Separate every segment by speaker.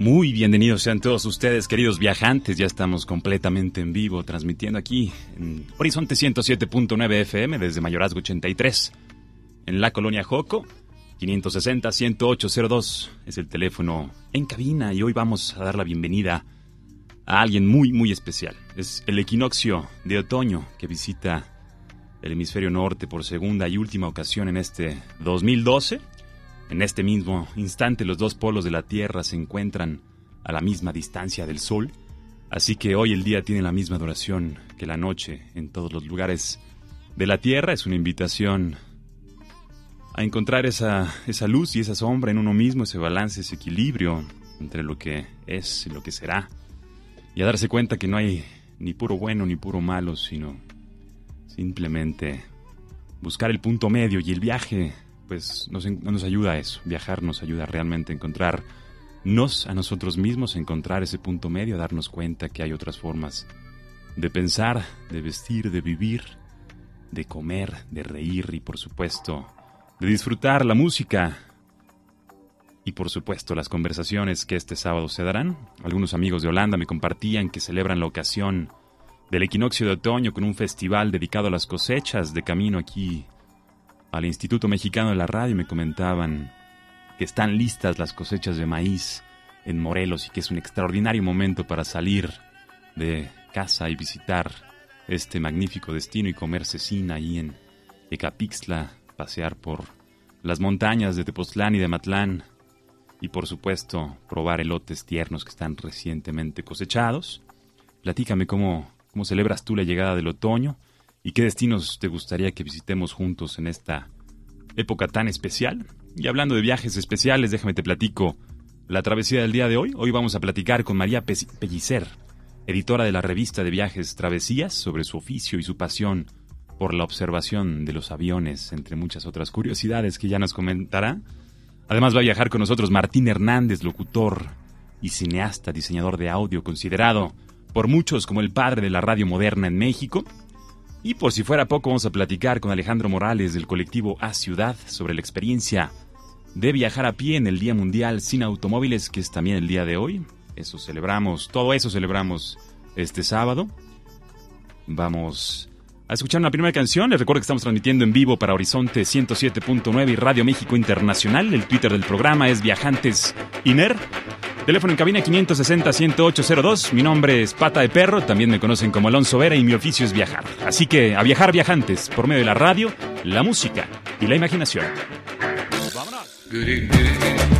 Speaker 1: Muy bienvenidos sean todos ustedes, queridos viajantes. Ya estamos completamente en vivo, transmitiendo aquí en Horizonte 107.9 FM desde Mayorazgo 83. En la colonia Joco, 560-10802 es el teléfono en cabina y hoy vamos a dar la bienvenida a alguien muy, muy especial. Es el equinoccio de otoño que visita el hemisferio norte por segunda y última ocasión en este 2012 en este mismo instante los dos polos de la Tierra se encuentran a la misma distancia del Sol, así que hoy el día tiene la misma duración que la noche en todos los lugares de la Tierra. Es una invitación a encontrar esa, esa luz y esa sombra en uno mismo, ese balance, ese equilibrio entre lo que es y lo que será, y a darse cuenta que no hay ni puro bueno ni puro malo, sino simplemente buscar el punto medio y el viaje pues nos, ayuda a eso. Viajar nos ayuda realmente a encontrarnos a nosotros mismos, a encontrar ese punto medio, a darnos cuenta que hay otras formas de pensar, de vestir, de vivir, de comer, de reír y por supuesto de disfrutar la música y por supuesto las conversaciones que este sábado se darán. Algunos amigos de Holanda me compartían que celebran la ocasión del equinoccio de otoño con un festival dedicado a las cosechas de camino aquí al Instituto Mexicano de la Radio me comentaban que están listas las cosechas de maíz en Morelos y que es un extraordinario momento para salir de casa y visitar este magnífico destino y comer cecina ahí en Ecapixtla, pasear por las montañas de Tepoztlán y de Matlán y por supuesto probar elotes tiernos que están recientemente cosechados. Platícame cómo, cómo celebras tú la llegada del otoño ¿Y qué destinos te gustaría que visitemos juntos en esta época tan especial? Y hablando de viajes especiales, déjame te platico la travesía del día de hoy. Hoy vamos a platicar con María Pellicer, editora de la revista de viajes Travesías, sobre su oficio y su pasión por la observación de los aviones, entre muchas otras curiosidades que ya nos comentará. Además va a viajar con nosotros Martín Hernández, locutor y cineasta, diseñador de audio, considerado por muchos como el padre de la radio moderna en México. Y por si fuera poco, vamos a platicar con Alejandro Morales del colectivo A Ciudad sobre la experiencia de viajar a pie en el Día Mundial sin Automóviles, que es también el día de hoy. Eso celebramos, todo eso celebramos este sábado. Vamos a escuchar una primera canción. Les recuerdo que estamos transmitiendo en vivo para Horizonte 107.9 y Radio México Internacional. El Twitter del programa es Viajantes Iner. Teléfono en cabina 560-10802. Mi nombre es Pata de Perro, también me conocen como Alonso Vera y mi oficio es viajar. Así que a viajar viajantes por medio de la radio, la música y la imaginación. ¡Vámonos!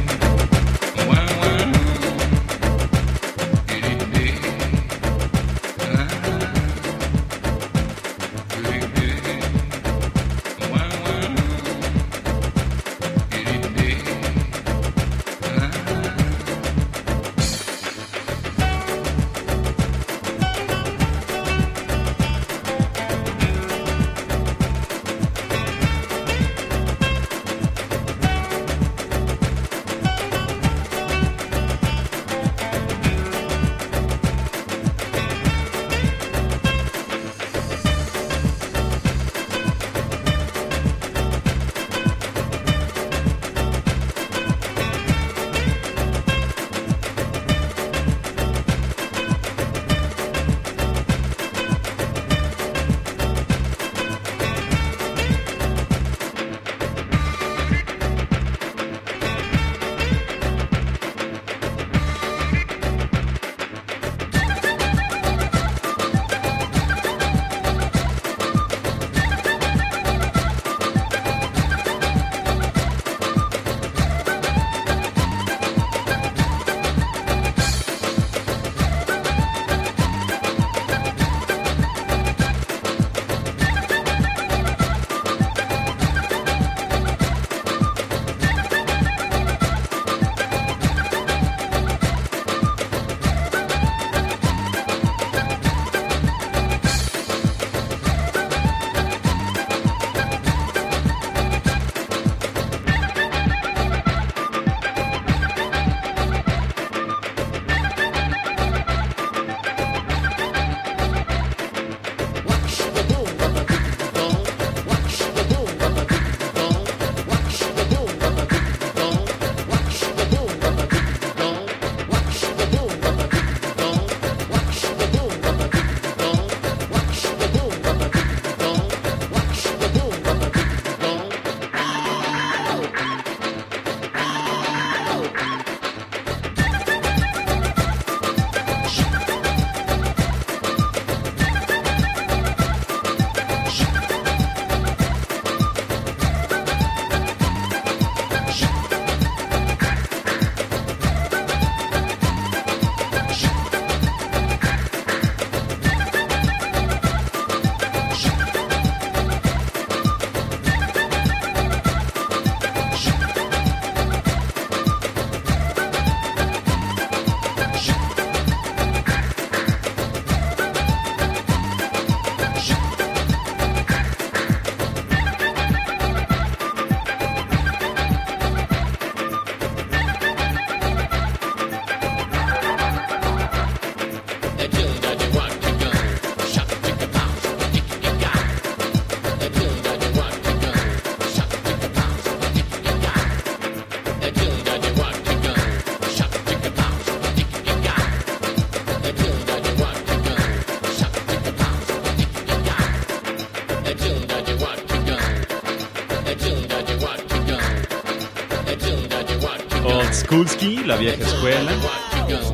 Speaker 1: La vieja escuela,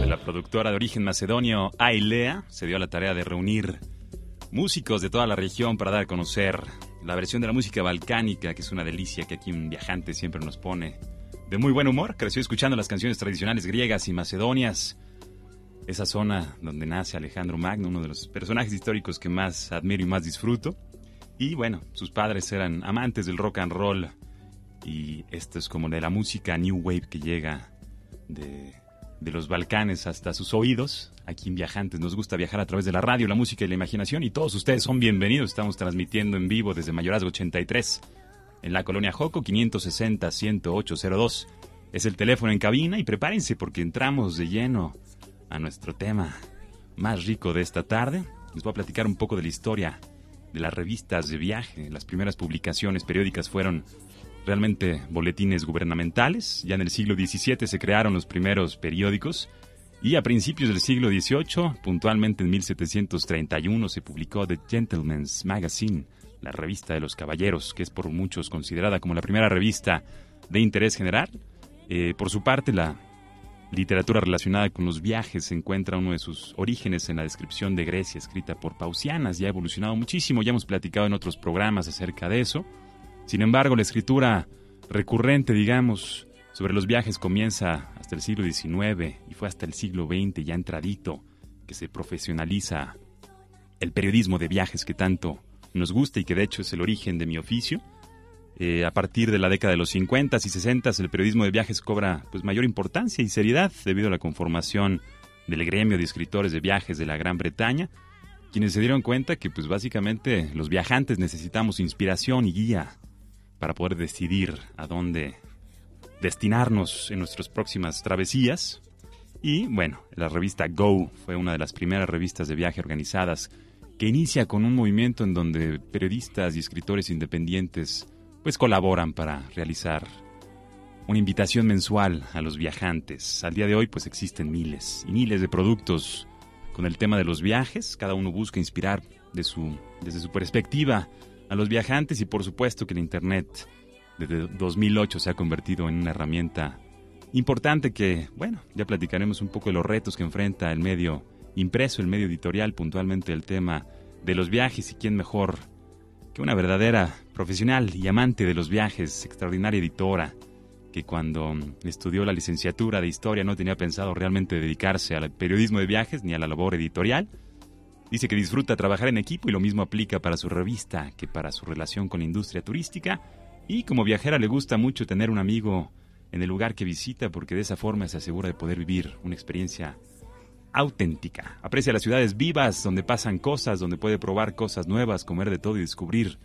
Speaker 1: de la productora de origen macedonio Ailea, se dio la tarea de reunir músicos de toda la región para dar a conocer la versión de la música balcánica, que es una delicia que aquí un viajante siempre nos pone de muy buen humor. Creció escuchando las canciones tradicionales griegas y macedonias. Esa zona donde nace Alejandro Magno, uno de los personajes históricos que más admiro y más disfruto. Y bueno, sus padres eran amantes del rock and roll. Y esto es como de la música New Wave que llega de, los Balcanes hasta sus oídos. Aquí en Viajantes nos gusta viajar a través de la radio, la música y la imaginación. Y todos ustedes son bienvenidos. Estamos transmitiendo en vivo desde Mayorazgo 83 en la colonia Joco 560-10802. Es el teléfono en cabina y prepárense porque entramos de lleno a nuestro tema más rico de esta tarde. Les voy a platicar un poco de la historia de las revistas de viaje. Las primeras publicaciones periódicas fueron realmente boletines gubernamentales. Ya en el siglo XVII se crearon los primeros periódicos y a principios del siglo XVIII, puntualmente en 1731, se publicó The Gentleman's Magazine, la revista de los caballeros, que es por muchos considerada como la primera revista de interés general. Eh, por su parte, la literatura relacionada con los viajes encuentra uno de sus orígenes en la descripción de Grecia escrita por Pausianas. Ya ha evolucionado muchísimo, ya hemos platicado en otros programas acerca de eso. Sin embargo, la escritura recurrente, digamos, sobre los viajes comienza hasta el siglo XIX y fue hasta el siglo XX ya entradito que se profesionaliza el periodismo de viajes que tanto nos gusta y que de hecho es el origen de mi oficio. Eh, a partir de la década de los 50 y 60 el periodismo de viajes cobra pues, mayor importancia y seriedad debido a la conformación del gremio de escritores de viajes de la Gran Bretaña, quienes se dieron cuenta que pues básicamente los viajantes necesitamos inspiración y guía para poder decidir a dónde destinarnos en nuestras próximas travesías. Y bueno, la revista Go fue una de las primeras revistas de viaje organizadas que inicia con un movimiento en donde periodistas y escritores independientes pues colaboran para realizar una invitación mensual a los viajantes. Al día de hoy pues existen miles y miles de productos con el tema de los viajes, cada uno busca inspirar de su, desde su perspectiva a los viajantes y por supuesto que el Internet desde 2008 se ha convertido en una herramienta importante que, bueno, ya platicaremos un poco de los retos que enfrenta el medio impreso, el medio editorial, puntualmente el tema de los viajes y quién mejor que una verdadera profesional y amante de los viajes, extraordinaria editora, que cuando estudió la licenciatura de historia no tenía pensado realmente dedicarse al periodismo de viajes ni a la labor editorial. Dice que disfruta trabajar en equipo y lo mismo aplica para su revista que para su relación con la industria turística. Y como viajera le gusta mucho tener un amigo en el lugar que visita porque de esa forma se asegura de poder vivir una experiencia auténtica. Aprecia las ciudades vivas, donde pasan cosas, donde puede probar cosas nuevas, comer de todo y descubrir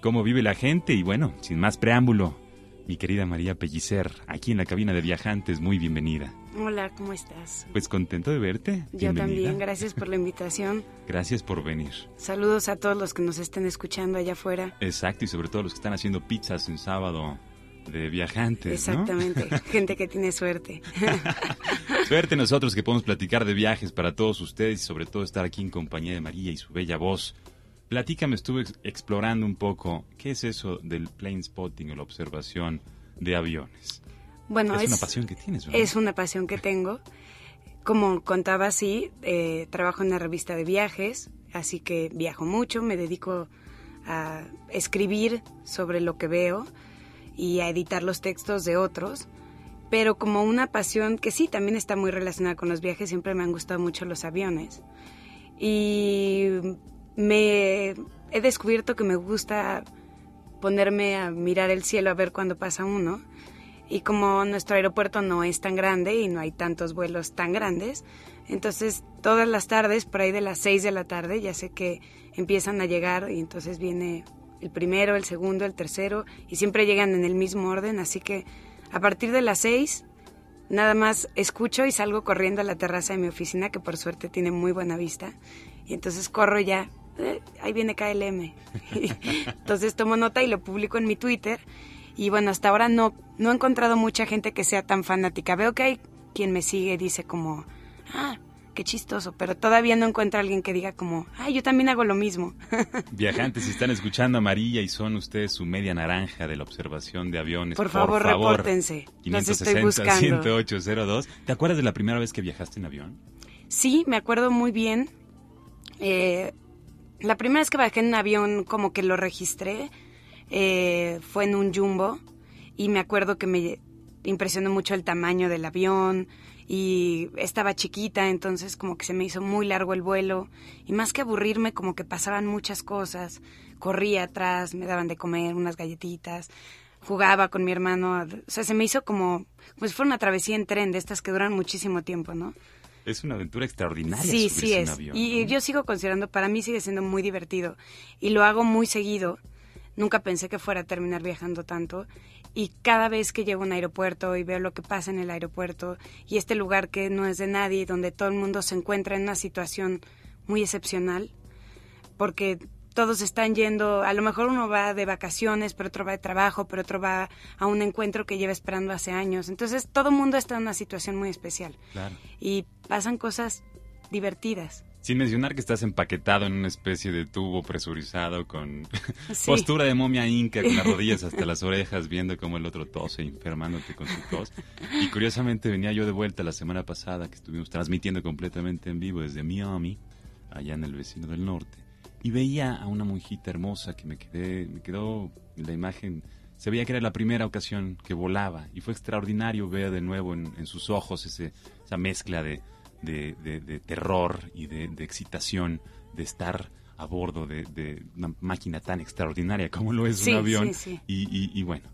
Speaker 1: cómo vive la gente. Y bueno, sin más preámbulo, mi querida María Pellicer, aquí en la cabina de viajantes, muy bienvenida.
Speaker 2: Hola, ¿cómo estás?
Speaker 1: Pues contento de verte.
Speaker 2: Yo también, gracias por la invitación.
Speaker 1: Gracias por venir.
Speaker 2: Saludos a todos los que nos estén escuchando allá afuera.
Speaker 1: Exacto, y sobre todo los que están haciendo pizzas en sábado de viajantes.
Speaker 2: Exactamente, gente que tiene suerte.
Speaker 1: suerte nosotros que podemos platicar de viajes para todos ustedes y sobre todo estar aquí en compañía de María y su bella voz. Platícame, estuve explorando un poco qué es eso del plane spotting o la observación de aviones.
Speaker 2: Bueno,
Speaker 1: es, una pasión que tienes, ¿verdad?
Speaker 2: Es una pasión que tengo. Como contaba, sí, eh, trabajo en una revista de viajes, así que viajo mucho, me dedico a escribir sobre lo que veo y a editar los textos de otros, pero como una pasión que sí, también está muy relacionada con los viajes, siempre me han gustado mucho los aviones. Y me he descubierto que me gusta ponerme a mirar el cielo a ver cuándo pasa uno. Y como nuestro aeropuerto no es tan grande y no hay tantos vuelos tan grandes, entonces todas las tardes, por ahí de las 6 de la tarde, ya sé que empiezan a llegar y entonces viene el primero, el segundo, el tercero, y siempre llegan en el mismo orden, así que a partir de las seis, nada más escucho y salgo corriendo a la terraza de mi oficina, que por suerte tiene muy buena vista, y entonces corro ya, eh, ahí viene KLM. entonces tomo nota y lo publico en mi Twitter, y bueno, hasta ahora no, no he encontrado mucha gente que sea tan fanática. Veo que hay quien me sigue y dice como, ah, qué chistoso, pero todavía no encuentro a alguien que diga como, ay, yo también hago lo mismo.
Speaker 1: Viajantes, si están escuchando amarilla y son ustedes su media naranja de la observación de aviones,
Speaker 2: por, favor, repórtense.
Speaker 1: 560-10802. ¿Te acuerdas de la primera vez que viajaste en avión?
Speaker 2: Sí, me acuerdo muy bien. Eh, la primera vez que viajé en avión, como que lo registré, eh, fue en un jumbo y me acuerdo que me impresionó mucho el tamaño del avión, y estaba chiquita, entonces como que se me hizo muy largo el vuelo y más que aburrirme como que pasaban muchas cosas, corría atrás, me daban de comer unas galletitas, jugaba con mi hermano, o sea, se me hizo como, si fuera una travesía en tren de estas que duran muchísimo tiempo, ¿no?
Speaker 1: Es una aventura extraordinaria.
Speaker 2: Sí, sí es. y yo sigo considerando, para mí sigue siendo muy divertido y lo hago muy seguido. Nunca pensé que fuera a terminar viajando tanto y cada vez que llego a un aeropuerto y veo lo que pasa en el aeropuerto y este lugar que no es de nadie, donde todo el mundo se encuentra en una situación muy excepcional, porque todos están yendo, a lo mejor uno va de vacaciones, pero otro va de trabajo, pero otro va a un encuentro que lleva esperando hace años. Entonces todo el mundo está en una situación muy especial. Y pasan cosas divertidas.
Speaker 1: Sin mencionar que estás empaquetado en una especie de tubo presurizado con postura de momia inca, con las rodillas hasta las orejas, viendo cómo el otro tose, enfermándote con su tos. Y curiosamente venía yo de vuelta la semana pasada, que estuvimos transmitiendo completamente en vivo desde Miami, allá en el vecino del norte, y veía a una monjita hermosa que me quedé, me quedó la imagen, se veía que era la primera ocasión que volaba, y fue extraordinario ver de nuevo en, en sus ojos ese, esa mezcla de de, terror y de, excitación de estar a bordo de, una máquina tan extraordinaria como lo es un avión. Y, bueno,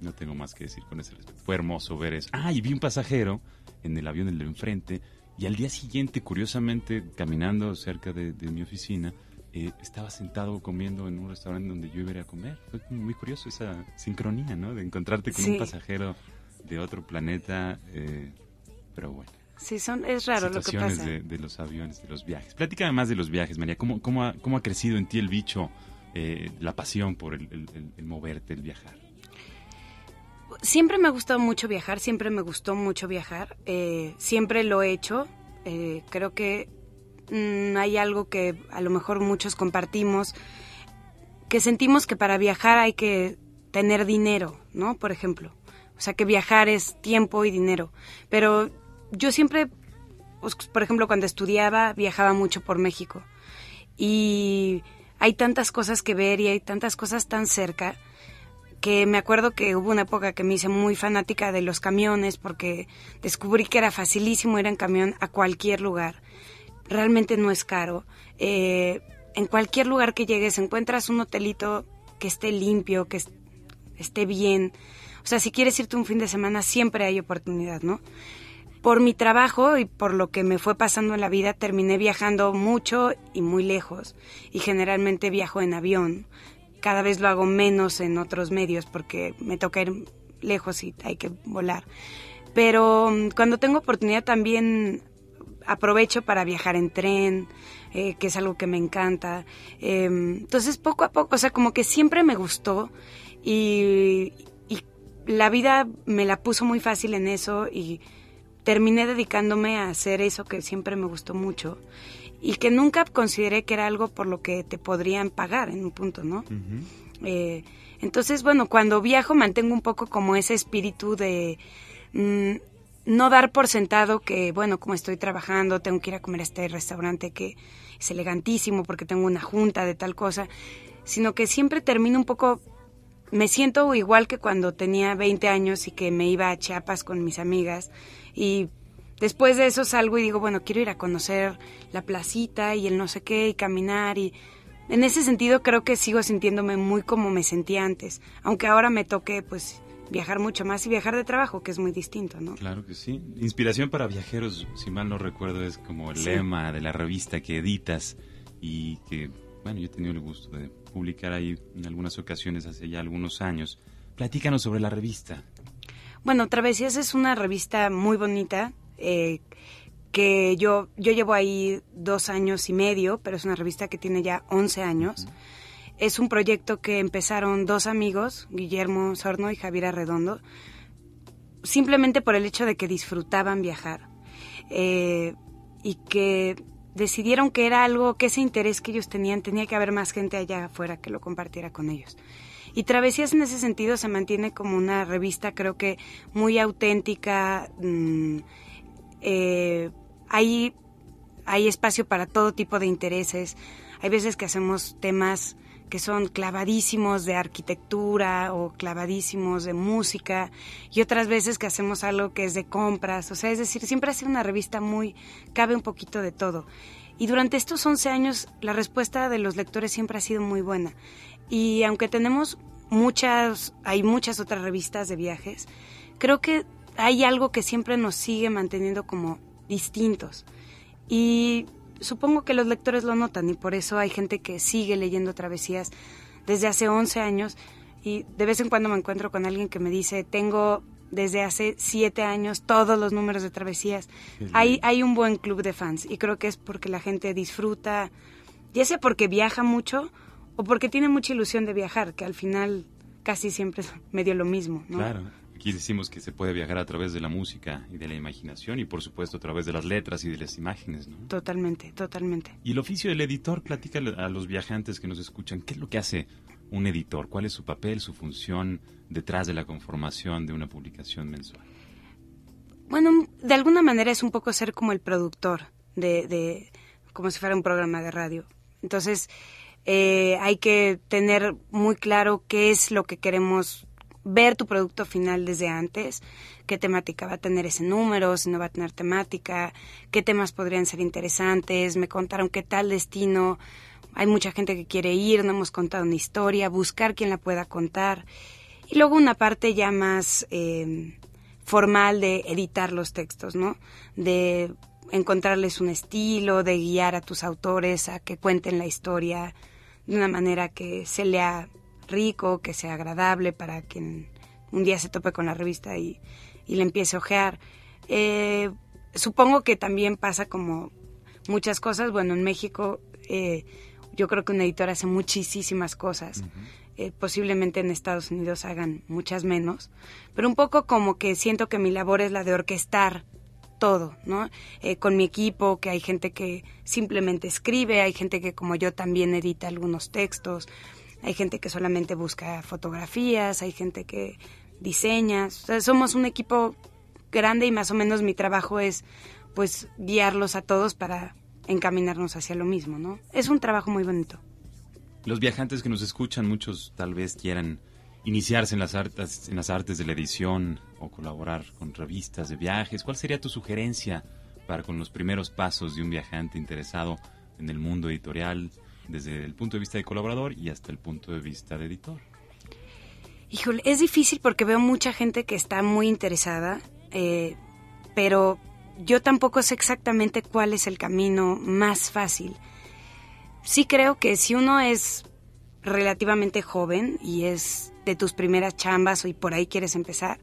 Speaker 1: no tengo más que decir con ese respecto. Fue hermoso ver eso. Ah, y vi un pasajero en el avión del de enfrente y al día siguiente, curiosamente, caminando cerca de, mi oficina, eh, estaba sentado comiendo en un restaurante donde yo iba a, comer. Fue muy curioso esa sincronía, ¿no? De encontrarte con un pasajero de otro planeta. Eh, pero bueno.
Speaker 2: Sí, son, es raro lo que pasa.
Speaker 1: De, de los aviones, de los viajes. Platícame más de los viajes, María. ¿Cómo, cómo, ha, cómo ha crecido en ti el bicho, eh, la pasión por el, moverte, el viajar?
Speaker 2: Siempre me ha gustado mucho viajar, siempre me gustó mucho viajar. Eh, siempre lo he hecho. Eh, creo que mm, hay algo que a lo mejor muchos compartimos, que sentimos que para viajar hay que tener dinero, ¿no? Por ejemplo. O sea, que viajar es tiempo y dinero. Pero yo siempre, pues, por ejemplo, cuando estudiaba, viajaba mucho por México. Y hay tantas cosas que ver y hay tantas cosas tan cerca que me acuerdo que hubo una época que me hice muy fanática de los camiones porque descubrí que era facilísimo ir en camión a cualquier lugar. Realmente no es caro. Eh, en cualquier lugar que llegues encuentras un hotelito que esté limpio, que esté bien. O sea, si quieres irte un fin de semana siempre hay oportunidad, ¿no? por mi trabajo y por lo que me fue pasando en la vida, terminé viajando mucho y muy lejos. Y generalmente viajo en avión. Cada vez lo hago menos en otros medios porque me toca ir lejos y hay que volar. Pero mm, cuando tengo oportunidad también aprovecho para viajar en tren, eh, que es algo que me encanta. Em, entonces, poco a poco, o sea, como que siempre me gustó y, y la vida me la puso muy fácil en eso y terminé dedicándome a hacer eso que siempre me gustó mucho y que nunca consideré que era algo por lo que te podrían pagar en un punto, ¿no? Eh, entonces, bueno, cuando viajo mantengo un poco como ese espíritu de mm, no dar por sentado que, bueno, como estoy trabajando, tengo que ir a comer a este restaurante que es elegantísimo porque tengo una junta de tal cosa, sino que siempre termino un poco me siento igual que cuando tenía 20 años y que me iba a Chiapas con mis amigas y después de eso salgo y digo, bueno, quiero ir a conocer la placita y el no sé qué y caminar y en ese sentido creo que sigo sintiéndome muy como me sentía antes, aunque ahora me toque pues viajar mucho más y viajar de trabajo, que es muy distinto, ¿no?
Speaker 1: Claro que sí. Inspiración para viajeros, si mal no recuerdo, es como el lema de la revista que editas y que, bueno, yo he tenido el gusto de publicar ahí en algunas ocasiones hace ya algunos años. Platícanos sobre la revista.
Speaker 2: Bueno, Travesías es una revista muy bonita. Eh, que yo, yo llevo ahí dos años y medio, pero es una revista que tiene ya 11 años. Es un proyecto que empezaron dos amigos, Guillermo Sorno y Javier Arredondo, simplemente por el hecho de que disfrutaban viajar. Eh, y que decidieron que era algo, que ese interés que ellos tenían, tenía que haber más gente allá afuera que lo compartiera con ellos. Y Travesías en ese sentido se mantiene como una revista, creo que muy auténtica. Mm, eh, hay, hay espacio para todo tipo de intereses. Hay veces que hacemos temas que son clavadísimos de arquitectura o clavadísimos de música y otras veces que hacemos algo que es de compras, o sea, es decir, siempre ha sido una revista muy, cabe un poquito de todo. Y durante estos 11 años la respuesta de los lectores siempre ha sido muy buena. Y aunque tenemos muchas, hay muchas otras revistas de viajes, creo que hay algo que siempre nos sigue manteniendo como distintos. Y supongo que los lectores lo notan y por eso hay gente que sigue leyendo travesías desde hace 11 años y de vez en cuando me encuentro con alguien que me dice, tengo desde hace 7 años todos los números de travesías. Hay, hay un buen club de fans y creo que es porque la gente disfruta, ya sea porque viaja mucho o porque tiene mucha ilusión de viajar, que al final casi siempre es medio lo mismo. ¿no?
Speaker 1: Claro. Aquí decimos que se puede viajar a través de la música y de la imaginación y por supuesto a través de las letras y de las imágenes, ¿no?
Speaker 2: Totalmente, totalmente.
Speaker 1: Y el oficio del editor, platica a los viajantes que nos escuchan, ¿qué es lo que hace un editor? ¿Cuál es su papel, su función detrás de la conformación de una publicación mensual?
Speaker 2: Bueno, de alguna manera es un poco ser como el productor de, de como si fuera un programa de radio. Entonces, eh, hay que tener muy claro qué es lo que queremos ver tu producto final desde antes, qué temática va a tener ese número, si no va a tener temática, qué temas podrían ser interesantes, me contaron qué tal destino, hay mucha gente que quiere ir, no hemos contado una historia, buscar quien la pueda contar. Y luego una parte ya más eh, formal de editar los textos, ¿no? De encontrarles un estilo, de guiar a tus autores a que cuenten la historia de una manera que se lea rico, que sea agradable para quien un día se tope con la revista y, y le empiece a ojear. Eh, supongo que también pasa como muchas cosas. Bueno, en México eh, yo creo que un editor hace muchísimas cosas. Eh, posiblemente en Estados Unidos hagan muchas menos. Pero un poco como que siento que mi labor es la de orquestar todo, ¿no? con mi equipo, que hay gente que simplemente escribe, hay gente que como yo también edita algunos textos, hay gente que solamente busca fotografías, hay gente que diseña. somos un equipo grande y más o menos mi trabajo es pues guiarlos a todos para encaminarnos hacia lo mismo, ¿no? Es un trabajo muy bonito.
Speaker 1: Los viajantes que nos escuchan, muchos tal vez quieran iniciarse en las artes, en las artes de la edición o colaborar con revistas de viajes. ¿Cuál sería tu sugerencia para con los primeros pasos de un viajante interesado en el mundo editorial? Desde el punto de vista de colaborador y hasta el punto de vista de editor?
Speaker 2: Híjole, es difícil porque veo mucha gente que está muy interesada, eh, pero yo tampoco sé exactamente cuál es el camino más fácil. Sí creo que si uno es relativamente joven y es de tus primeras chambas y por ahí quieres empezar,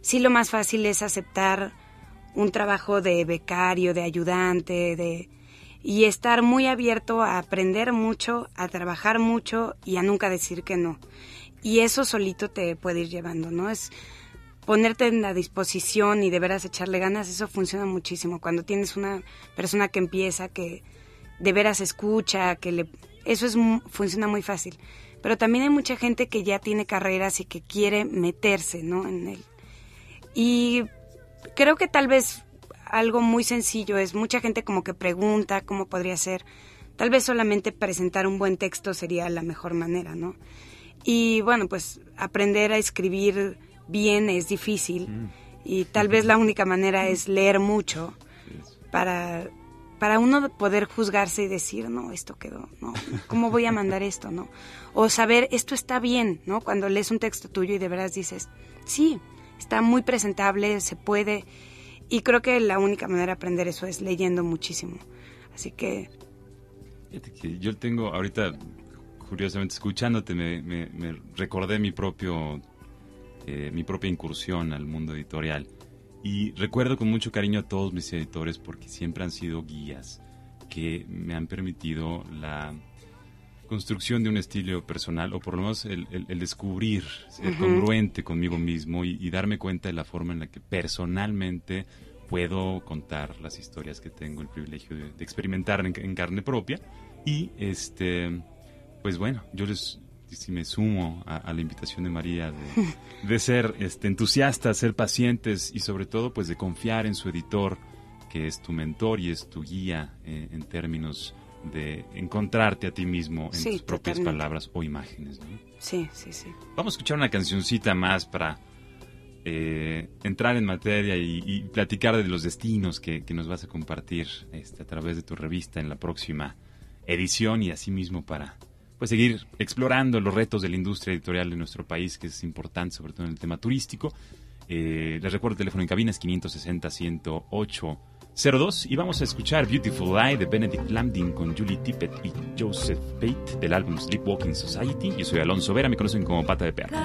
Speaker 2: sí lo más fácil es aceptar un trabajo de becario, de ayudante, de y estar muy abierto a aprender mucho, a trabajar mucho y a nunca decir que no. Y eso solito te puede ir llevando, ¿no? Es ponerte en la disposición y de veras echarle ganas, eso funciona muchísimo. Cuando tienes una persona que empieza, que de veras escucha, que le... Eso es, funciona muy fácil. Pero también hay mucha gente que ya tiene carreras y que quiere meterse, ¿no? En él. Y creo que tal vez algo muy sencillo, es mucha gente como que pregunta cómo podría ser. Tal vez solamente presentar un buen texto sería la mejor manera, ¿no? Y bueno, pues aprender a escribir bien es difícil mm. y tal vez la única manera es leer mucho para, para uno poder juzgarse y decir, no, esto quedó, ¿no? ¿Cómo voy a mandar esto, no? O saber, esto está bien, ¿no? Cuando lees un texto tuyo y de veras dices, sí, está muy presentable, se puede y creo que la única manera de aprender eso es leyendo muchísimo. Así que...
Speaker 1: yo tengo ahorita, curiosamente, escuchándote, me, recordé mi propio... Eh, mi propia incursión al mundo editorial. Y recuerdo con mucho cariño a todos mis editores porque siempre han sido guías que me han permitido la construcción de un estilo personal, o por lo menos el, descubrir, ser congruente conmigo mismo y, darme cuenta de la forma en la que personalmente puedo contar las historias que tengo el privilegio de, experimentar en, carne propia. Y este, pues bueno, yo les si me sumo a, la invitación de María de, ser este, entusiastas, ser pacientes y sobre todo pues de confiar en su editor que es tu mentor y es tu guía eh, en términos de encontrarte a ti mismo en tus propias palabras o imágenes.
Speaker 2: Sí, sí, sí.
Speaker 1: Vamos a escuchar una cancioncita más para eh, entrar en materia y, platicar de los destinos que, nos vas a compartir este, a través de tu revista en la próxima edición y asimismo para pues seguir explorando los retos de la industria editorial de nuestro país, que es importante, sobre todo en el tema turístico. Eh, les recuerdo el teléfono en cabina es 560 108 02 y vamos a escuchar Beautiful Lie de Benedict Lambdin con Julie Tippett y Joseph Pate del álbum Sleepwalking Society. Yo soy Alonso Vera, me conocen como Pata de Perro.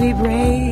Speaker 3: we brave.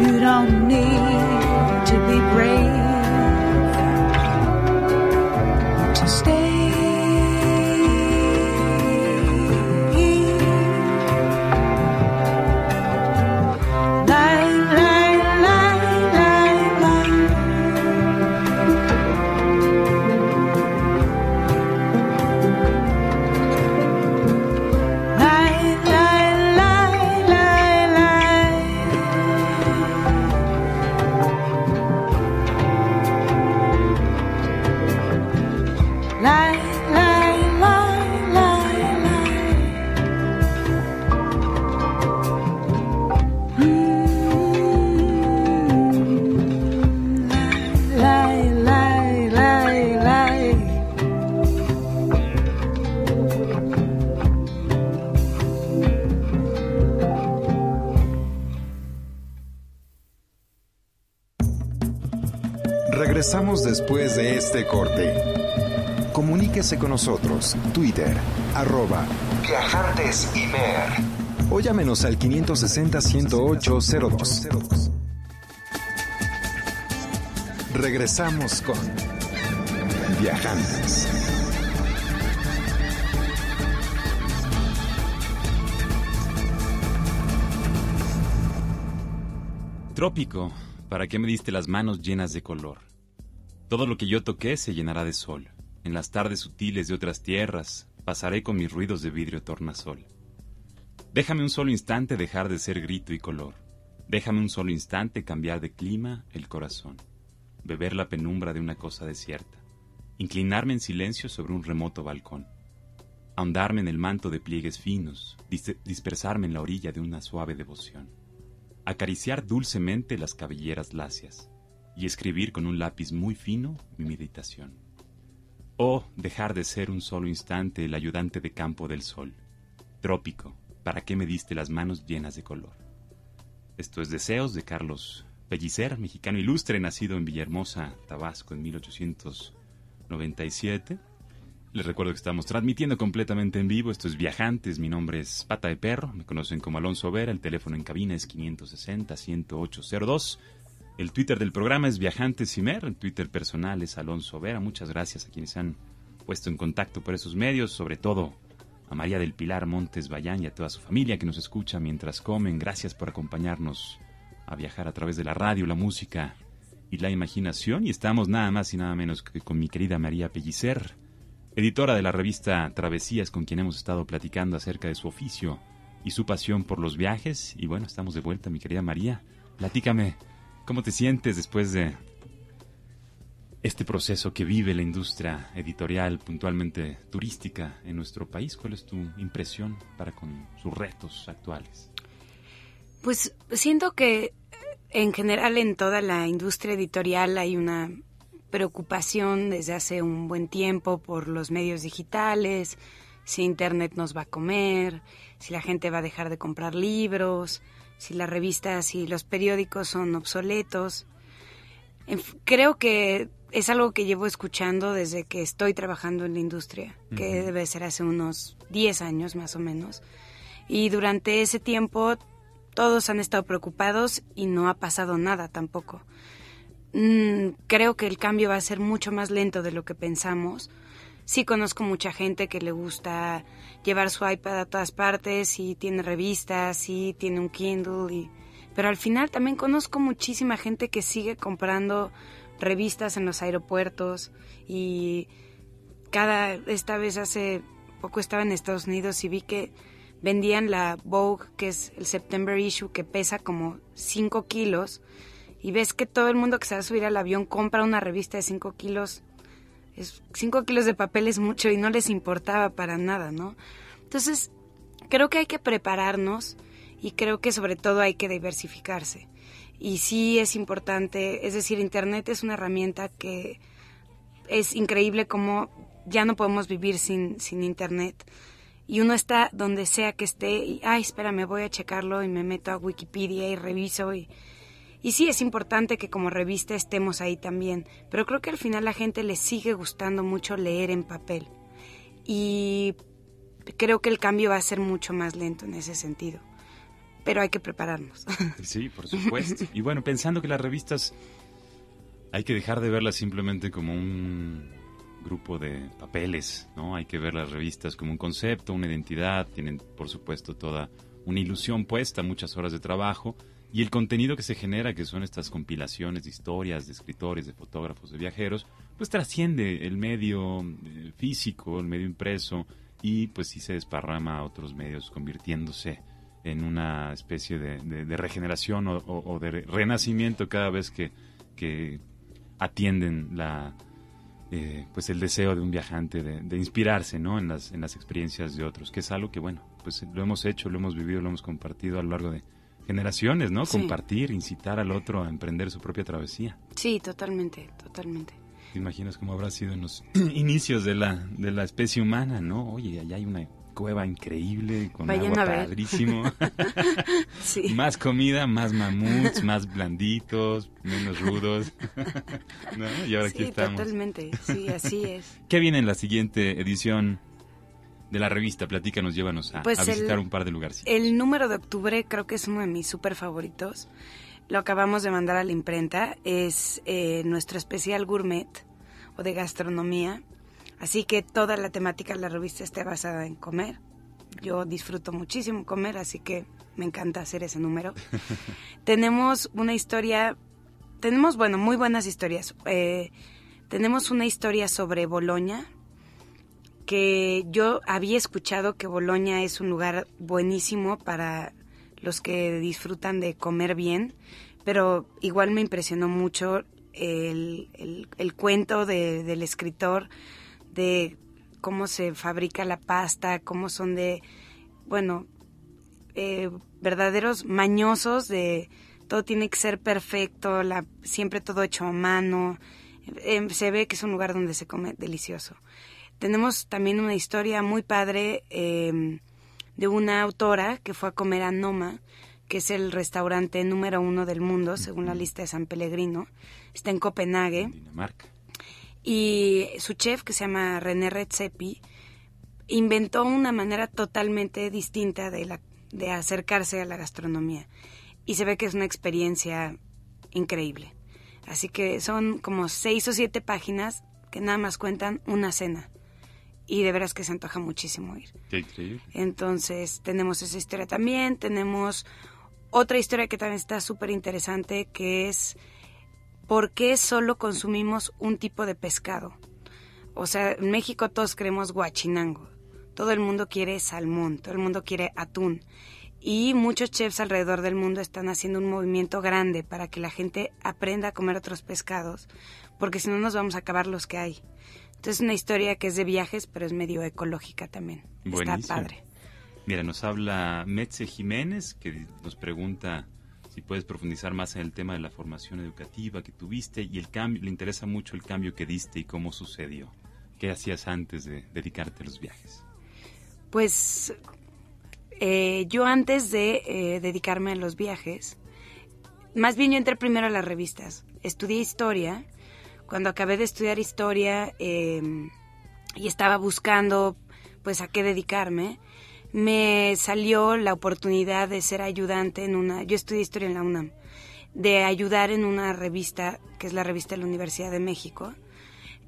Speaker 3: You don't need to be brave to stay. Este corte. Comuníquese con nosotros. Twitter, arroba Viajantes Imer. O llámenos al 560-108-02. Regresamos con Viajantes.
Speaker 1: Trópico, ¿para qué me diste las manos llenas de color? Todo lo que yo toqué se llenará de sol. En las tardes sutiles de otras tierras, pasaré con mis ruidos de vidrio tornasol. Déjame un solo instante dejar de ser grito y color. Déjame un solo instante cambiar de clima el corazón. Beber la penumbra de una cosa desierta. Inclinarme en silencio sobre un remoto balcón. Ahondarme en el manto de pliegues finos. dispersarme en la orilla de una suave devoción. Acariciar dulcemente las cabelleras lacias. Y escribir con un lápiz muy fino mi meditación o dejar de ser un solo instante el ayudante de campo del sol. Trópico, ¿para qué me diste las manos llenas de color? Esto es Deseos de Carlos Pellicer, mexicano ilustre, nacido en Villahermosa, Tabasco, en 1897. Les recuerdo que estamos transmitiendo completamente en vivo. Esto es Viajantes. Mi nombre es Pata de Perro. Me conocen como Alonso Vera. El teléfono en cabina es 560-10802. El Twitter del programa es Viajantes Cimer, el Twitter personal es Alonso Vera. Muchas gracias a quienes han puesto en contacto por esos medios, sobre todo a María del Pilar Montes Bayán y a toda su familia que nos escucha mientras comen. Gracias por acompañarnos a viajar a través de la radio, la música y la imaginación. Y estamos nada más y nada menos que con mi querida María Pellicer, editora de la revista Travesías, con quien hemos estado platicando acerca de su oficio y su pasión por los viajes. Y bueno, estamos de vuelta, mi querida María. Platícame ¿Cómo te sientes después de este proceso que vive la industria editorial puntualmente turística en nuestro país? ¿Cuál es tu impresión para con sus retos actuales?
Speaker 2: Pues siento que en general en toda la industria editorial hay una preocupación desde hace un buen tiempo por los medios digitales, si Internet nos va a comer, si la gente va a dejar de comprar libros, si las revistas y los periódicos son obsoletos. Creo que es algo que llevo escuchando desde que estoy trabajando en la industria, que debe ser hace unos 10 años más o menos. Y durante ese tiempo todos han estado preocupados y no ha pasado nada tampoco. Mm, creo que el cambio va a ser mucho más lento de lo que pensamos sí conozco mucha gente que le gusta llevar su iPad a todas partes y tiene revistas y tiene un Kindle y pero al final también conozco muchísima gente que sigue comprando revistas en los aeropuertos y cada esta vez hace poco estaba en Estados Unidos y vi que vendían la Vogue que es el September issue que pesa como 5 kilos y ves que todo el mundo que se va a subir al avión compra una revista de 5 kilos cinco kilos de papel es mucho y no les importaba para nada, ¿no? Entonces, creo que hay que prepararnos y creo que sobre todo hay que diversificarse. Y sí es importante, es decir, Internet es una herramienta que es increíble como ya no podemos vivir sin, sin Internet. Y uno está donde sea que esté y, ay, espera, me voy a checarlo y me meto a Wikipedia y reviso y y sí es importante que como revista estemos ahí también, pero creo que al final la gente le sigue gustando mucho leer en papel. Y creo que el cambio va a ser mucho más lento en ese sentido. Pero hay que prepararnos.
Speaker 1: Sí, por supuesto. Y bueno, pensando que las revistas hay que dejar de verlas simplemente como un grupo de papeles, ¿no? Hay que ver las revistas como un concepto, una identidad, tienen por supuesto toda una ilusión puesta, muchas horas de trabajo, y el contenido que se genera, que son estas compilaciones de historias, de escritores, de fotógrafos, de viajeros, pues trasciende el medio eh, físico, el medio impreso, y pues sí se desparrama a otros medios, convirtiéndose en una especie de, regeneración o, de renacimiento cada vez que, que atienden la, eh, pues el deseo de un viajante de, inspirarse ¿no? en, las, en las experiencias de otros, que es algo que, bueno, pues lo hemos hecho, lo hemos vivido, lo hemos compartido a lo largo de, generaciones, ¿no? Compartir, incitar al otro a emprender su propia travesía.
Speaker 2: Sí, totalmente, totalmente.
Speaker 1: ¿Te imaginas cómo habrá sido en los inicios de la, de la especie humana, no? Oye, allá hay una cueva increíble con agua padrísimo. sí. Más comida, más mamuts, más blanditos, menos rudos. ¿No? Y ahora aquí estamos.
Speaker 2: totalmente. Sí, así es.
Speaker 1: ¿Qué viene en la siguiente edición de la revista? Platícanos, llévanos a,
Speaker 2: Pues
Speaker 1: a visitar
Speaker 2: el-
Speaker 1: un par de lugares.
Speaker 2: El número de octubre creo que es uno de mis súper favoritos. Lo acabamos de mandar a la imprenta. Es eh, nuestro especial gourmet o de gastronomía. Así que toda la temática de la revista está basada en comer. Yo disfruto muchísimo comer, así que me encanta hacer ese número. tenemos una historia, tenemos, bueno, muy buenas historias. Eh, tenemos una historia sobre Boloña, que yo había escuchado que Boloña es un lugar buenísimo para los que disfrutan de comer bien, pero igual me impresionó mucho el, el- el cuento de- del escritor de cómo se fabrica la pasta, cómo son de, bueno, eh, verdaderos mañosos de todo tiene que ser perfecto, la, siempre todo hecho a mano. Eh, se ve que es un lugar donde se come delicioso. Tenemos también una historia muy padre eh, de una autora que fue a comer a Noma, que es el restaurante número uno del mundo, según la lista de San Pellegrino. Está en Copenhague.
Speaker 1: En Dinamarca.
Speaker 2: Y su chef, que se llama René Redzepi, inventó una manera totalmente distinta de, la, de acercarse a la gastronomía. Y se ve que es una experiencia increíble. Así que son como seis o siete páginas que nada más cuentan una cena. Y de veras que se antoja muchísimo ir.
Speaker 1: Qué increíble.
Speaker 2: Entonces tenemos esa historia también, tenemos otra historia que también está súper interesante, que es por qué solo consumimos un tipo de pescado. O sea, en México todos queremos guachinango, todo el mundo quiere salmón, todo el mundo quiere atún. Y muchos chefs alrededor del mundo están haciendo un movimiento grande para que la gente aprenda a comer otros pescados, porque si no nos vamos a acabar los que hay. Entonces es una historia que es de viajes, pero es medio ecológica también.
Speaker 1: Buenísimo.
Speaker 2: Está padre.
Speaker 1: Mira, nos habla Metze Jiménez, que nos pregunta si puedes profundizar más en el tema de la formación educativa que tuviste y el cambio, le interesa mucho el cambio que diste y cómo sucedió. ¿Qué hacías antes de dedicarte a los viajes?
Speaker 2: Pues eh, yo antes de eh, dedicarme a los viajes, más bien yo entré primero a las revistas. Estudié historia. Cuando acabé de estudiar historia eh, y estaba buscando pues a qué dedicarme, me salió la oportunidad de ser ayudante en una, yo estudié historia en la UNAM, de ayudar en una revista, que es la revista de la Universidad de México.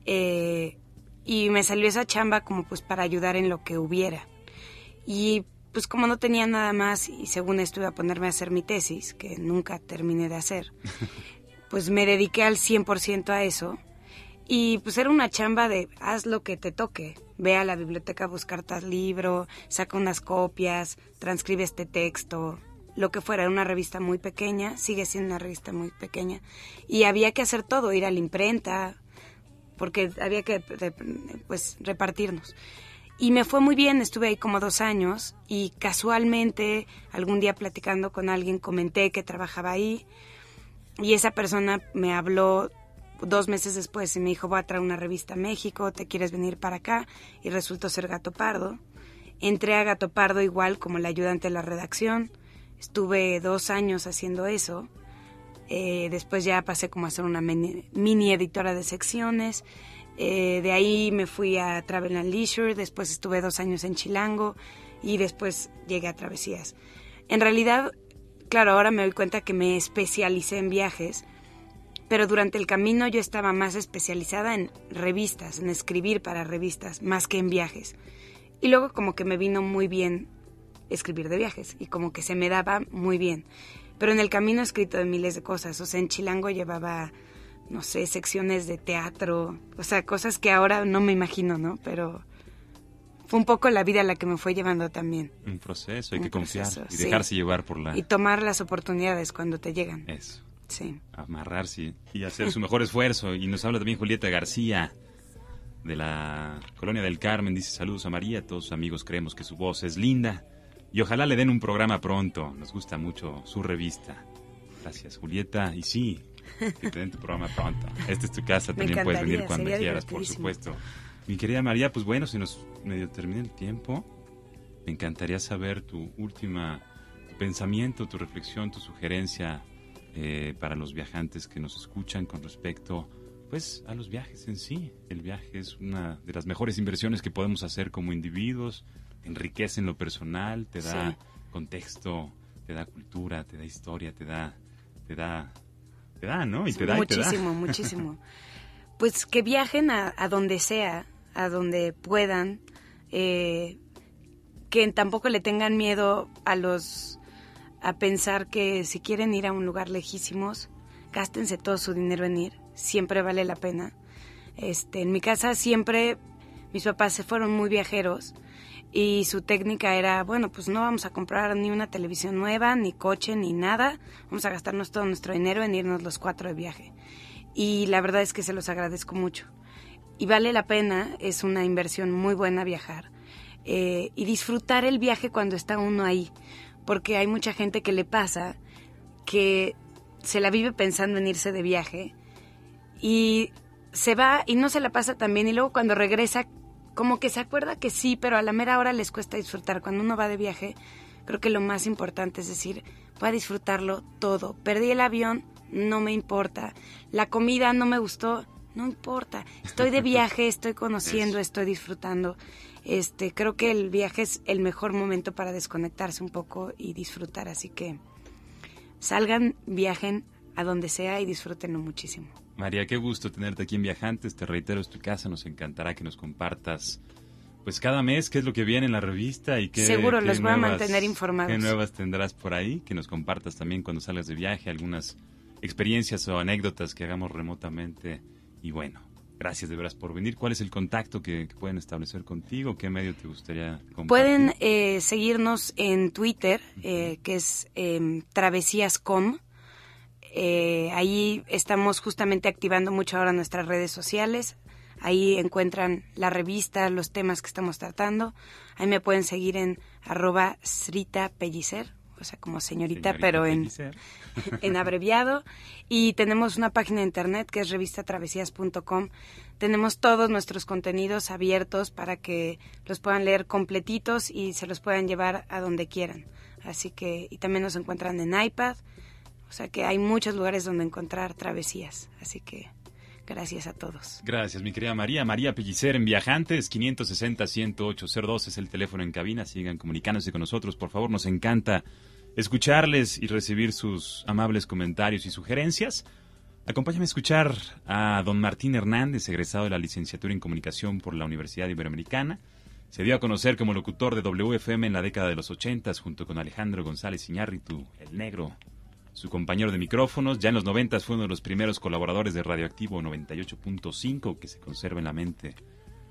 Speaker 2: Eh, y me salió esa chamba como pues para ayudar en lo que hubiera. Y pues como no tenía nada más y según esto iba a ponerme a hacer mi tesis, que nunca terminé de hacer, pues me dediqué al 100% a eso. Y pues era una chamba de haz lo que te toque. Ve a la biblioteca a buscar tal libro, saca unas copias, transcribe este texto, lo que fuera. Era una revista muy pequeña, sigue siendo una revista muy pequeña. Y había que hacer todo, ir a la imprenta, porque había que pues repartirnos. Y me fue muy bien, estuve ahí como dos años y casualmente algún día platicando con alguien comenté que trabajaba ahí y esa persona me habló dos meses después y me dijo voy a traer una revista a México, ¿te quieres venir para acá? Y resultó ser Gato Pardo. Entré a Gato Pardo igual como la ayudante de la redacción, estuve dos años haciendo eso. Eh, después ya pasé como a ser una mini, editora de secciones. Eh, de ahí me fui a Travel and Leisure, después estuve dos años en Chilango y después llegué a Travesías. En realidad, claro, ahora me doy cuenta que me especialicé en viajes, pero durante el camino yo estaba más especializada en revistas, en escribir para revistas, más que en viajes. Y luego como que me vino muy bien escribir de viajes y como que se me daba muy bien. Pero en el camino he escrito de miles de cosas. O sea, en Chilango llevaba, no sé, secciones de teatro, o sea, cosas que ahora no me imagino, ¿no? Pero fue un poco la vida la que me fue llevando también.
Speaker 1: Un proceso, hay
Speaker 2: Un
Speaker 1: que confiar y
Speaker 2: sí.
Speaker 1: dejarse llevar por la...
Speaker 2: Y tomar las oportunidades cuando te llegan.
Speaker 1: Eso,
Speaker 2: Sí.
Speaker 1: amarrarse y hacer su mejor esfuerzo. Y nos habla también Julieta García de la Colonia del Carmen. Dice saludos a María, todos sus amigos creemos que su voz es linda. Y ojalá le den un programa pronto. Nos gusta mucho su revista. Gracias, Julieta. Y sí, que te den tu programa pronto. Esta es tu casa, también puedes venir cuando quieras, por supuesto. Mi querida María, pues bueno, se nos medio termina el tiempo. Me encantaría saber tu última tu pensamiento, tu reflexión, tu sugerencia eh, para los viajantes que nos escuchan con respecto pues a los viajes en sí. El viaje es una de las mejores inversiones que podemos hacer como individuos, enriquece en lo personal, te da contexto, te da cultura, te da historia, te da, te da, te da, ¿no?
Speaker 2: Y te da, muchísimo, muchísimo. Pues que viajen a, donde sea, a donde puedan, eh, que tampoco le tengan miedo a los a pensar que si quieren ir a un lugar lejísimos, gástense todo su dinero en ir, siempre vale la pena. Este, en mi casa siempre mis papás se fueron muy viajeros y su técnica era, bueno, pues no vamos a comprar ni una televisión nueva, ni coche, ni nada, vamos a gastarnos todo nuestro dinero en irnos los cuatro de viaje. Y la verdad es que se los agradezco mucho. Y vale la pena, es una inversión muy buena viajar. Eh, y disfrutar el viaje cuando está uno ahí, porque hay mucha gente que le pasa que se la vive pensando en irse de viaje y se va y no se la pasa tan bien y luego cuando regresa como que se acuerda que sí, pero a la mera hora les cuesta disfrutar. Cuando uno va de viaje, creo que lo más importante es decir, voy a disfrutarlo todo. Perdí el avión, no me importa. La comida no me gustó, no importa. Estoy de viaje, estoy conociendo, estoy disfrutando. Este, creo que el viaje es el mejor momento para desconectarse un poco y disfrutar, así que salgan, viajen a donde sea y disfrútenlo muchísimo.
Speaker 1: María, qué gusto tenerte aquí en Viajantes. Te reitero, es tu casa. Nos encantará que nos compartas, pues cada mes, qué es lo que viene en la revista y qué.
Speaker 2: Seguro,
Speaker 1: los
Speaker 2: voy a mantener informados.
Speaker 1: Qué nuevas tendrás por ahí. Que nos compartas también cuando salgas de viaje algunas experiencias o anécdotas que hagamos remotamente. Y bueno, gracias de veras por venir. ¿Cuál es el contacto que, pueden establecer contigo? ¿Qué medio te gustaría compartir?
Speaker 2: Pueden eh, seguirnos en Twitter, eh, que es eh, travesías.com eh, ahí estamos justamente activando mucho ahora nuestras redes sociales. Ahí encuentran la revista, los temas que estamos tratando. Ahí me pueden seguir en arroba Srita Pellicer, o sea, como señorita, pero en, en abreviado. Y tenemos una página de internet que es revistatravesías.com. Tenemos todos nuestros contenidos abiertos para que los puedan leer completitos y se los puedan llevar a donde quieran. Así que, y también nos encuentran en iPad o sea que hay muchos lugares donde encontrar travesías. Así que gracias a todos.
Speaker 1: Gracias, mi querida María. María Pellicer en Viajantes, 560-10802 es el teléfono en cabina. Sigan comunicándose con nosotros, por favor. Nos encanta escucharles y recibir sus amables comentarios y sugerencias. Acompáñame a escuchar a don Martín Hernández, egresado de la licenciatura en comunicación por la Universidad Iberoamericana. Se dio a conocer como locutor de WFM en la década de los 80 junto con Alejandro González Iñárritu, el negro, su compañero de micrófonos. Ya en los 90 fue uno de los primeros colaboradores de Radioactivo 98.5 que se conserva en la mente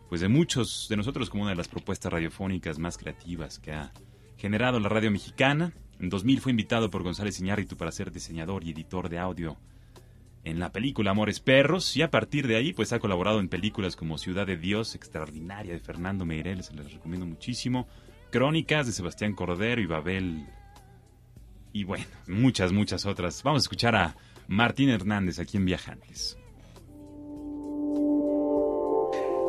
Speaker 1: pues de muchos de nosotros como una de las propuestas radiofónicas más creativas que ha generado la radio mexicana. En 2000 fue invitado por González Iñárritu para ser diseñador y editor de audio en la película Amores Perros y a partir de ahí pues ha colaborado en películas como Ciudad de Dios, Extraordinaria de Fernando Meireles, les recomiendo muchísimo, Crónicas de Sebastián Cordero y Babel y bueno, muchas, muchas otras. Vamos a escuchar a Martín Hernández aquí en Viajantes.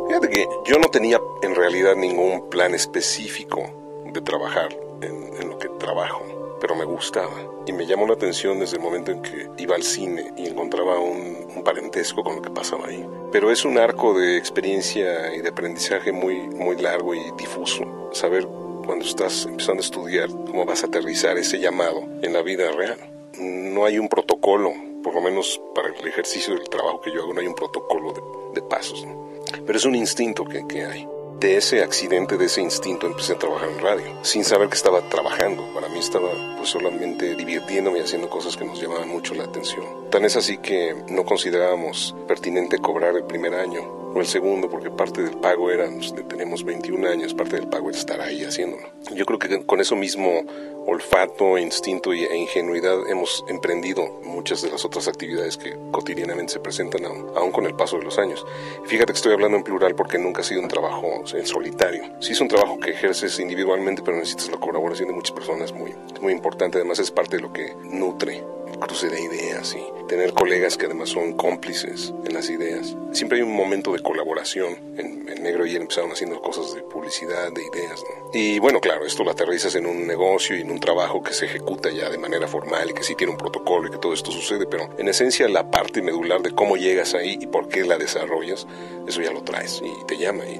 Speaker 4: Fíjate que yo no tenía en realidad ningún plan específico de trabajar en, lo que trabajo, pero me gustaba y me llamó la atención desde el momento en que iba al cine y encontraba un, un, parentesco con lo que pasaba ahí. Pero es un arco de experiencia y de aprendizaje muy, muy largo y difuso. Saber cuando estás empezando a estudiar cómo vas a aterrizar ese llamado en la vida real. No hay un protocolo, por lo menos para el ejercicio del trabajo que yo hago, no hay un protocolo de, pasos, pero es un instinto que, que hay de ese accidente, de ese instinto, empecé a trabajar en radio, sin saber que estaba trabajando. Para mí estaba pues solamente divirtiéndome y haciendo cosas que nos llamaban mucho la atención. Tan es así que no considerábamos pertinente cobrar el primer año el segundo, porque parte del pago era, pues, tenemos 21 años, parte del pago era estar ahí haciéndolo. Yo creo que con eso mismo olfato, instinto e ingenuidad hemos emprendido muchas de las otras actividades que cotidianamente se presentan aún, con el paso de los años. Fíjate que estoy hablando en plural porque nunca ha sido un trabajo en solitario. Sí es un trabajo que ejerces individualmente, pero necesitas la colaboración de muchas personas, muy, muy importante. Además es parte de lo que nutre cruce de ideas y tener colegas que además son cómplices en las ideas. Siempre hay un momento de colaboración. En, Negro y él empezaron haciendo cosas de publicidad, de ideas. Y bueno, claro, esto lo aterrizas en un negocio y en un trabajo que se ejecuta ya de manera formal y que sí tiene un protocolo y que todo esto sucede, pero en esencia la parte medular de cómo llegas ahí y por qué la desarrollas, eso ya lo traes y te llama y,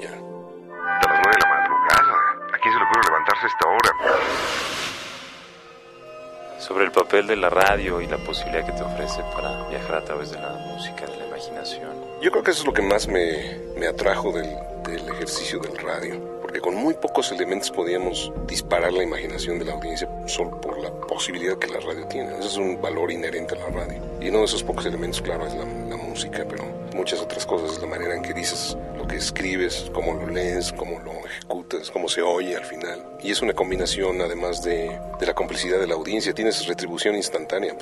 Speaker 4: ya.
Speaker 5: A las nueve de la madrugada. ¿A quién se le puede levantarse esta hora?
Speaker 6: Sobre el papel de la radio y la posibilidad que te ofrece para viajar a través de la música, de la imaginación.
Speaker 4: Yo creo que eso es lo que más me, me atrajo del, del ejercicio del radio, porque con muy pocos elementos podíamos disparar la imaginación de la audiencia solo por la posibilidad que la radio tiene. Ese es un valor inherente a la radio. Y uno de esos pocos elementos, claro, es la, música, pero muchas otras cosas la manera en que dices lo que escribes, cómo lo lees, cómo lo ejecutas, cómo se oye al final. Y es una combinación, además de, de la complicidad de la audiencia. Tienes retribución instantánea.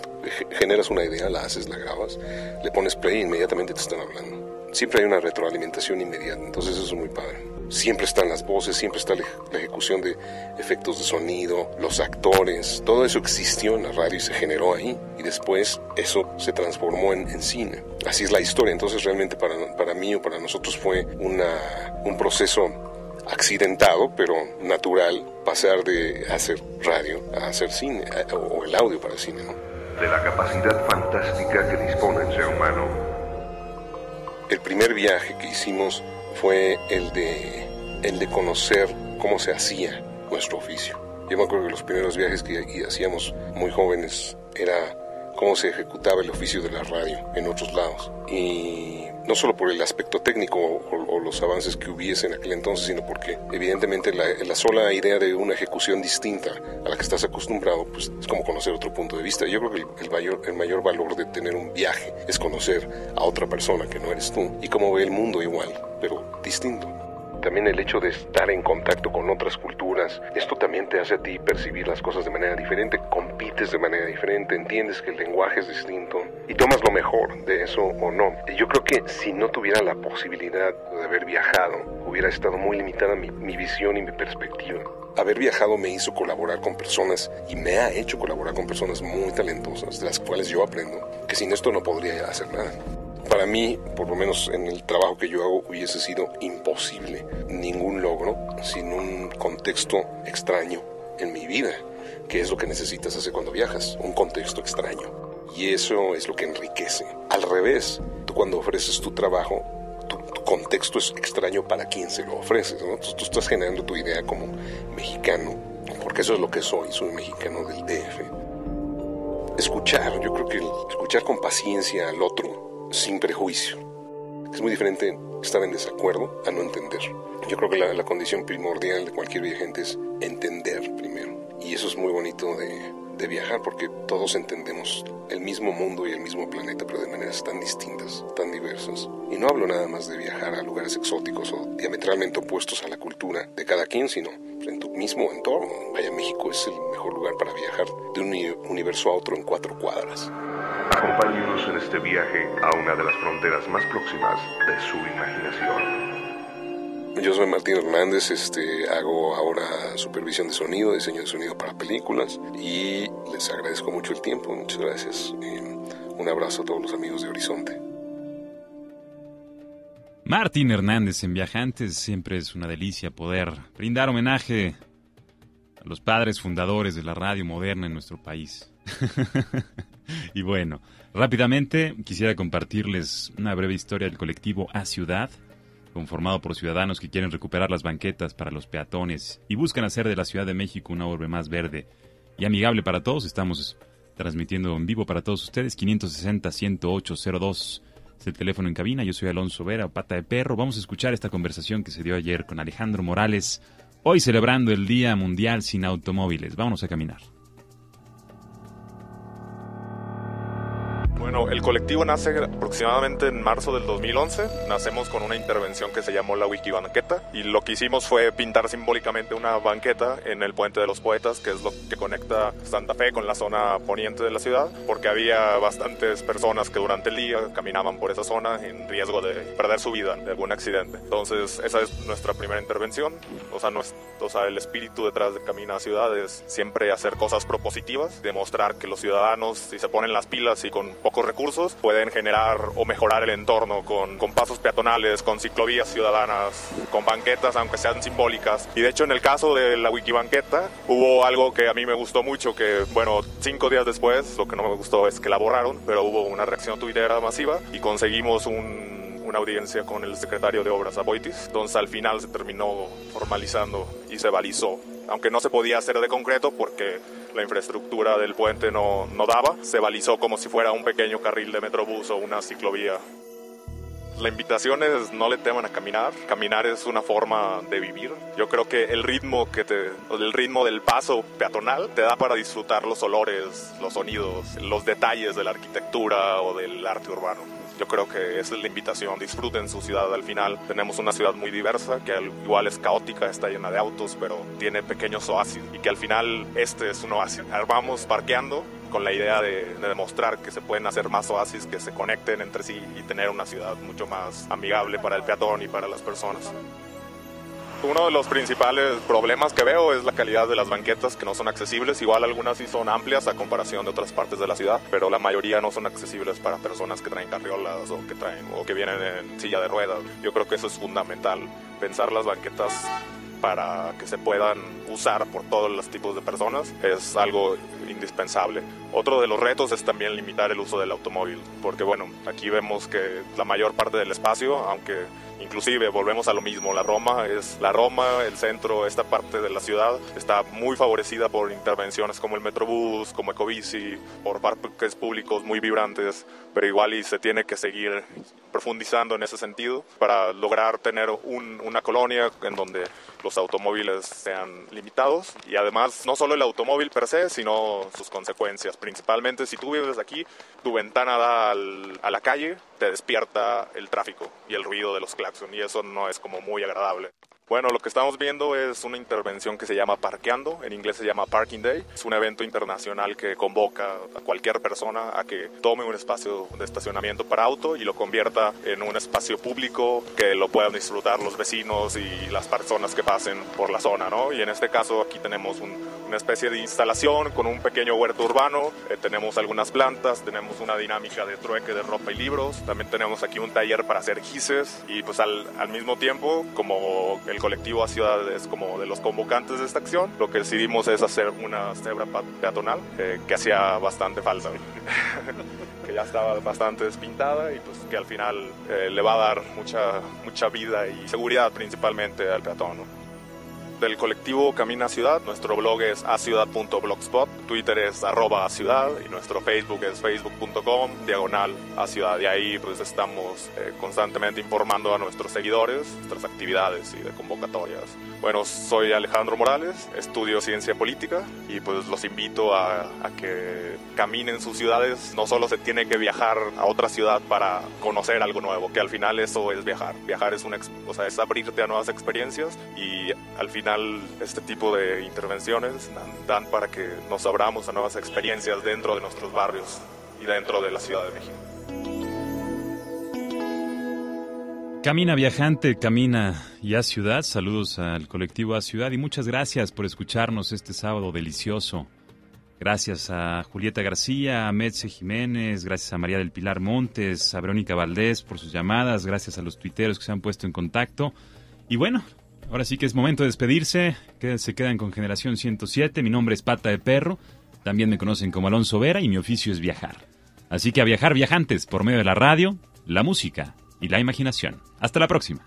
Speaker 4: Generas una idea, la haces, la grabas, le pones play e inmediatamente te están hablando. Siempre hay una retroalimentación inmediata, entonces eso es muy padre. Siempre están las voces, siempre está la ejecución de efectos de sonido, los actores, todo eso existió en la radio y se generó ahí. Y después eso se transformó en, en cine. Así es la historia. Entonces realmente para, para mí o para nosotros fue una, un proceso accidentado, pero natural, pasar de hacer radio a hacer cine, o el audio para el cine. ¿no?
Speaker 5: De la capacidad fantástica que dispone el ser humano.
Speaker 4: El primer viaje que hicimos fue el de, el de conocer cómo se hacía nuestro oficio. Yo me acuerdo que los primeros viajes que hacíamos muy jóvenes era cómo se ejecutaba el oficio de la radio en otros lados. Y no solo por el aspecto técnico o, los avances que hubiese en aquel entonces, sino porque evidentemente la, la, sola idea de una ejecución distinta a la que estás acostumbrado, pues es como conocer otro punto de vista. Yo creo que el, mayor, el mayor valor de tener un viaje es conocer a otra persona que no eres tú y cómo ve el mundo igual, pero distinto también el hecho de estar en contacto con otras culturas, esto también te hace a ti percibir las cosas de manera diferente, compites de manera diferente, entiendes que el lenguaje es distinto y tomas lo mejor de eso o no. Yo creo que si no tuviera la posibilidad de haber viajado, hubiera estado muy limitada mi, mi visión y mi perspectiva. Haber viajado me hizo colaborar con personas y me ha hecho colaborar con personas muy talentosas, de las cuales yo aprendo, que sin esto no podría hacer nada para mí, por lo menos en el trabajo que yo hago, hubiese sido imposible ningún logro sin un contexto extraño en mi vida, que es lo que necesitas hacer cuando viajas, un contexto extraño. Y eso es lo que enriquece. Al revés, tú cuando ofreces tu trabajo, tu, tu contexto es extraño para quien se lo ofreces. ¿no? Tú, tú estás generando tu idea como mexicano, porque eso es lo que soy, soy mexicano del DF. Escuchar, yo creo que escuchar con paciencia al otro, sin prejuicio. Es muy diferente estar en desacuerdo a no entender. Yo creo que la, condición primordial de cualquier viajante es entender primero. Y eso es muy bonito de, de viajar porque todos entendemos el mismo mundo y el mismo planeta, pero de maneras tan distintas, tan diversas. Y no hablo nada más de viajar a lugares exóticos o diametralmente opuestos a la cultura de cada quien, sino en tu mismo entorno. Vaya, México es el mejor lugar para viajar de un universo a otro en cuatro cuadras.
Speaker 5: Acompáñenos en este viaje a una de las fronteras más próximas de su imaginación.
Speaker 4: Yo soy Martín Hernández, este, hago ahora supervisión de sonido, diseño de sonido para películas y les agradezco mucho el tiempo, muchas gracias. Y un abrazo a todos los amigos de Horizonte.
Speaker 1: Martín Hernández en Viajantes, siempre es una delicia poder brindar homenaje a los padres fundadores de la radio moderna en nuestro país. y bueno, rápidamente quisiera compartirles una breve historia del colectivo A Ciudad, conformado por ciudadanos que quieren recuperar las banquetas para los peatones y buscan hacer de la Ciudad de México una urbe más verde y amigable para todos. Estamos transmitiendo en vivo para todos ustedes 560-10802 es el teléfono en cabina. Yo soy Alonso Vera, pata de perro. Vamos a escuchar esta conversación que se dio ayer con Alejandro Morales, hoy celebrando el Día Mundial sin Automóviles. Vámonos a caminar.
Speaker 7: Bueno, el colectivo nace aproximadamente en marzo del 2011. Nacemos con una intervención que se llamó la Wiki Banqueta y lo que hicimos fue pintar simbólicamente una banqueta en el Puente de los Poetas, que es lo que conecta Santa Fe con la zona poniente de la ciudad, porque había bastantes personas que durante el día caminaban por esa zona en riesgo de perder su vida de algún accidente. Entonces, esa es nuestra primera intervención. O sea, es, o sea, el espíritu detrás de Camina Ciudad es siempre hacer cosas propositivas, demostrar que los ciudadanos, si se ponen las pilas y con poco recursos pueden generar o mejorar el entorno con, con pasos peatonales, con ciclovías ciudadanas, con banquetas, aunque sean simbólicas. Y de hecho, en el caso de la Wikibanqueta, hubo algo que a mí me gustó mucho, que bueno, cinco días después, lo que no me gustó es que la borraron, pero hubo una reacción tuitera masiva y conseguimos un, una audiencia con el secretario de Obras, Aboitis. Entonces al final se terminó formalizando y se balizó. Aunque no se podía hacer de concreto porque la infraestructura del puente no, no daba, se balizó como si fuera un pequeño carril de metrobús o una ciclovía. La invitación es no le teman a caminar. Caminar es una forma de vivir. Yo creo que el ritmo que te, el ritmo del paso peatonal te da para disfrutar los olores, los sonidos, los detalles de la arquitectura o del arte urbano. Yo creo que esa es la invitación. Disfruten su ciudad al final. Tenemos una ciudad muy diversa, que al igual es caótica, está llena de autos, pero tiene pequeños oasis. Y que al final este es un oasis. Vamos parqueando con la idea de, de, demostrar que se pueden hacer más oasis que se conecten entre sí y tener una ciudad mucho más amigable para el peatón y para las personas. Uno de los principales problemas que veo es la calidad de las banquetas que no son accesibles. Igual algunas sí son amplias a comparación de otras partes de la ciudad, pero la mayoría no son accesibles para personas que traen carriolas o que traen o que vienen en silla de ruedas. Yo creo que eso es fundamental, pensar las banquetas para que se puedan usar por todos los tipos de personas es algo indispensable. Otro de los retos es también limitar el uso del automóvil, porque bueno, aquí vemos que la mayor parte del espacio, aunque inclusive volvemos a lo mismo, la Roma es la Roma, el centro, esta parte de la ciudad está muy favorecida por intervenciones como el Metrobús, como Ecobici, por parques públicos muy vibrantes, pero igual y se tiene que seguir profundizando en ese sentido para lograr tener un, una colonia en donde los automóviles sean limitados y además no solo el automóvil per se, sino sus consecuencias. Principalmente si tú vives aquí, tu ventana da al, a la calle, te despierta el tráfico y el ruido de los claxon y eso no es como muy agradable. Bueno, lo que estamos viendo es una intervención que se llama Parqueando, en inglés se llama Parking Day. Es un evento internacional que convoca a cualquier persona a que tome un espacio de estacionamiento para auto y lo convierta en un espacio público que lo puedan disfrutar los vecinos y las personas que pasen por la zona, ¿no? Y en este caso aquí tenemos un, una especie de instalación con un pequeño huerto urbano, eh, tenemos algunas plantas, tenemos una dinámica de trueque de ropa y libros, también tenemos aquí un taller para hacer gises y pues al, al mismo tiempo como el colectivo a Ciudad es como de los convocantes de esta acción, lo que decidimos es hacer una cebra peatonal eh, que hacía bastante falta, que ya estaba bastante despintada y pues que al final eh, le va a dar mucha, mucha vida y seguridad principalmente al peatón. ¿no? Del colectivo Camina Ciudad. Nuestro blog es aciudad.blogspot, Twitter es arroba ciudad y nuestro Facebook es facebook.com diagonal a ciudad. Y ahí pues estamos eh, constantemente informando a nuestros seguidores, nuestras actividades y de convocatorias. Bueno, soy Alejandro Morales, estudio ciencia política y pues los invito a, que caminen sus ciudades. No solo se tiene que viajar a otra ciudad para conocer algo nuevo, que al final eso es viajar. Viajar es, una, o sea, es abrirte a nuevas experiencias y al final este tipo de intervenciones dan, dan para que nos abramos a nuevas experiencias dentro de nuestros barrios y dentro de la Ciudad de México.
Speaker 1: Camina viajante, camina y a ciudad. Saludos al colectivo a ciudad y muchas gracias por escucharnos este sábado delicioso. Gracias a Julieta García, a Metze Jiménez, gracias a María del Pilar Montes, a Verónica Valdés por sus llamadas, gracias a los tuiteros que se han puesto en contacto. Y bueno, ahora sí que es momento de despedirse. Se quedan con Generación 107. Mi nombre es Pata de Perro. También me conocen como Alonso Vera y mi oficio es viajar. Así que a viajar viajantes por medio de la radio, la música y la imaginación. Hasta la próxima.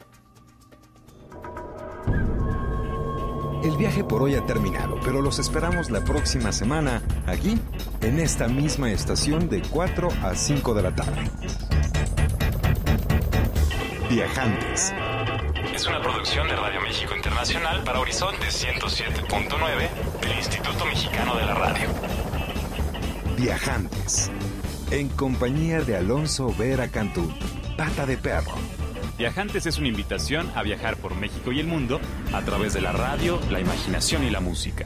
Speaker 3: El viaje por hoy ha terminado, pero los esperamos la próxima semana aquí, en esta misma estación de 4 a 5 de la tarde. Viajantes.
Speaker 8: Es una producción de Radio México Internacional para Horizonte 107.9 del Instituto Mexicano de la Radio.
Speaker 3: Viajantes.
Speaker 8: en compañía de Alonso Vera Cantú, Pata de Perro.
Speaker 1: Viajantes es una invitación a viajar por México y el mundo a través de la radio, la imaginación y la música.